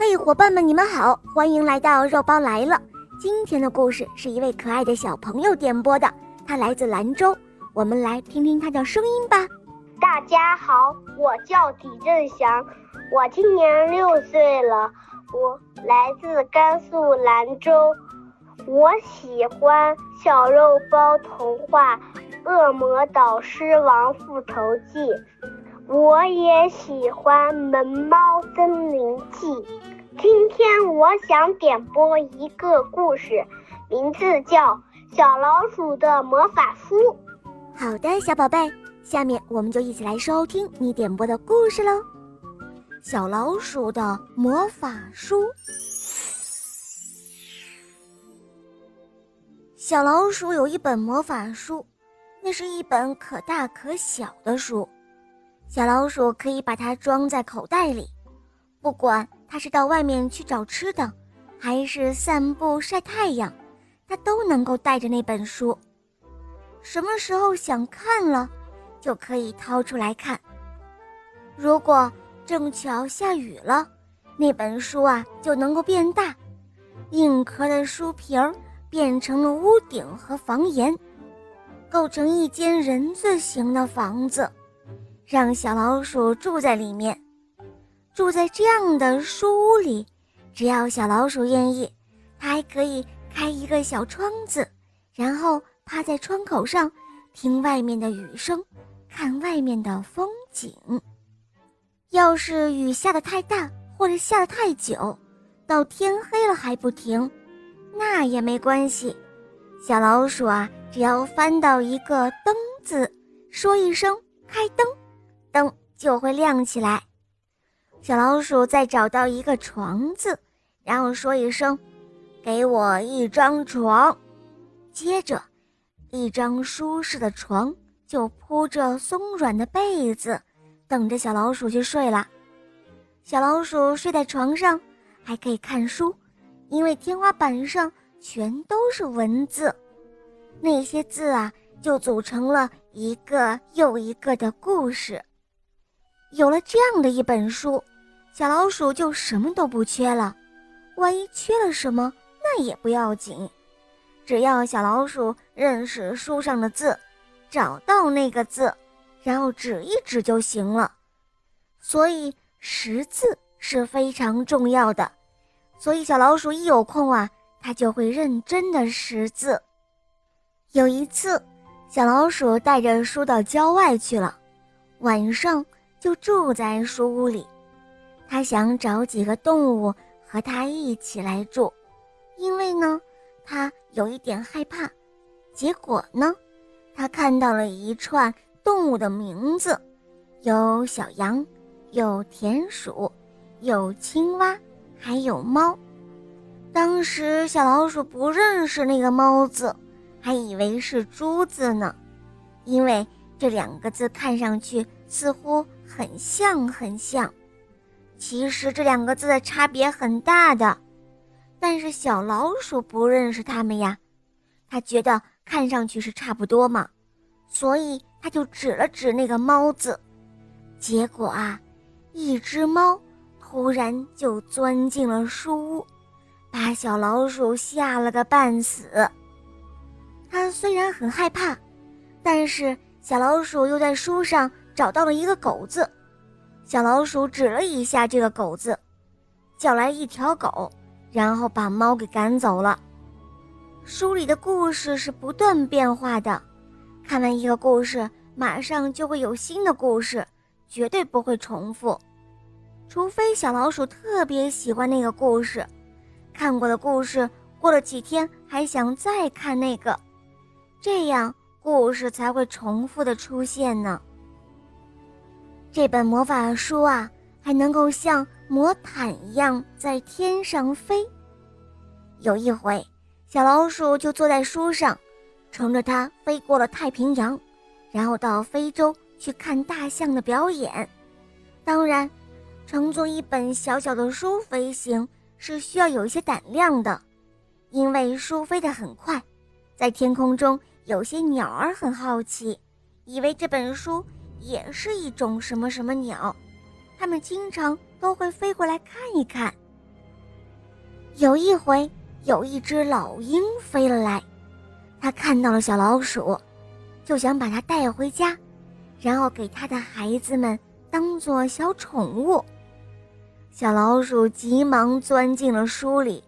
嘿，伙伴们，你们好，欢迎来到肉包来了。今天的故事是一位可爱的小朋友点播的，他来自兰州，我们来听听他的声音吧。大家好，我叫李振祥，我今年六岁了，我来自甘肃兰州，我喜欢《小肉包童话》《恶魔导师王复仇记》。我也喜欢《萌猫森林记》。今天我想点播一个故事，名字叫《小老鼠的魔法书》。好的，小宝贝，下面我们就一起来收听你点播的故事喽，《小老鼠的魔法书》。小老鼠有一本魔法书，那是一本可大可小的书。小老鼠可以把它装在口袋里，不管它是到外面去找吃的，还是散步晒太阳，它都能够带着那本书。什么时候想看了，就可以掏出来看。如果正巧下雨了，那本书啊就能够变大，硬壳的书皮变成了屋顶和房檐，构成一间人字形的房子。让小老鼠住在里面，住在这样的书屋里，只要小老鼠愿意，它还可以开一个小窗子，然后趴在窗口上，听外面的雨声，看外面的风景。要是雨下得太大，或者下得太久，到天黑了还不停，那也没关系。小老鼠啊，只要翻到一个灯字，说一声“开灯”。灯就会亮起来。小老鼠再找到一个床子，然后说一声：“给我一张床。”接着，一张舒适的床就铺着松软的被子，等着小老鼠去睡了。小老鼠睡在床上，还可以看书，因为天花板上全都是文字，那些字啊，就组成了一个又一个的故事。有了这样的一本书，小老鼠就什么都不缺了。万一缺了什么，那也不要紧，只要小老鼠认识书上的字，找到那个字，然后指一指就行了。所以识字是非常重要的。所以小老鼠一有空啊，它就会认真的识字。有一次，小老鼠带着书到郊外去了，晚上。就住在书屋里，他想找几个动物和他一起来住，因为呢，他有一点害怕。结果呢，他看到了一串动物的名字，有小羊，有田鼠，有青蛙，还有猫。当时小老鼠不认识那个“猫”字，还以为是“猪”字呢，因为这两个字看上去似乎。很像，很像。其实这两个字的差别很大的，但是小老鼠不认识它们呀。它觉得看上去是差不多嘛，所以它就指了指那个“猫”字。结果啊，一只猫突然就钻进了书屋，把小老鼠吓了个半死。它虽然很害怕，但是小老鼠又在书上。找到了一个狗字，小老鼠指了一下这个狗字，叫来一条狗，然后把猫给赶走了。书里的故事是不断变化的，看完一个故事，马上就会有新的故事，绝对不会重复，除非小老鼠特别喜欢那个故事，看过的故事，过了几天还想再看那个，这样故事才会重复的出现呢。这本魔法书啊，还能够像魔毯一样在天上飞。有一回，小老鼠就坐在书上，乘着它飞过了太平洋，然后到非洲去看大象的表演。当然，乘坐一本小小的书飞行是需要有一些胆量的，因为书飞得很快，在天空中有些鸟儿很好奇，以为这本书。也是一种什么什么鸟，它们经常都会飞过来看一看。有一回，有一只老鹰飞了来，它看到了小老鼠，就想把它带回家，然后给它的孩子们当做小宠物。小老鼠急忙钻进了书里，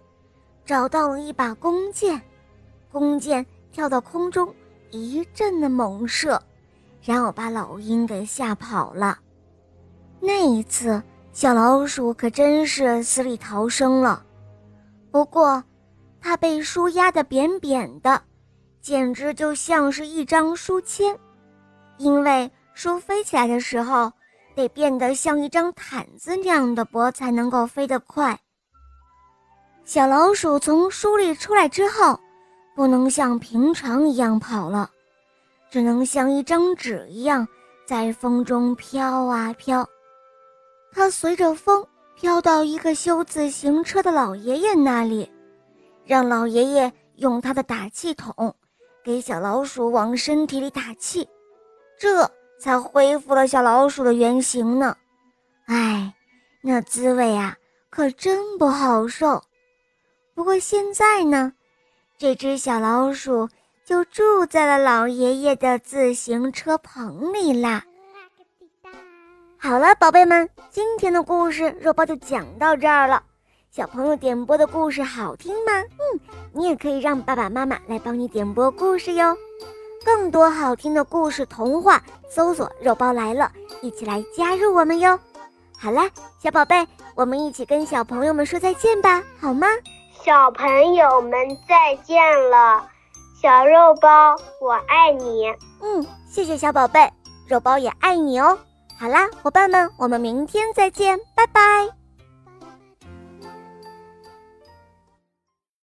找到了一把弓箭，弓箭跳到空中，一阵的猛射，然后把老鹰给吓跑了。那一次，小老鼠可真是死里逃生了。不过，它被书压得扁扁的，简直就像是一张书签，因为书飞起来的时候得变得像一张毯子那样的薄才能够飞得快。小老鼠从书里出来之后，不能像平常一样跑了，只能像一张纸一样在风中飘啊飘。它随着风。飘到一个修自行车的老爷爷那里，让老爷爷用他的打气筒给小老鼠往身体里打气，这才恢复了小老鼠的原形呢。哎，那滋味啊，可真不好受。不过现在呢，这只小老鼠就住在了老爷爷的自行车棚里啦。好了，宝贝们，今天的故事肉包就讲到这儿了。小朋友点播的故事好听吗？嗯，你也可以让爸爸妈妈来帮你点播故事哟。更多好听的故事童话，搜索“肉包来了”，一起来加入我们哟。好啦，小宝贝，我们一起跟小朋友们说再见吧，好吗？小朋友们再见了，小肉包，我爱你。嗯，谢谢小宝贝，肉包也爱你哦。好啦，伙伴们，我们明天再见，拜拜。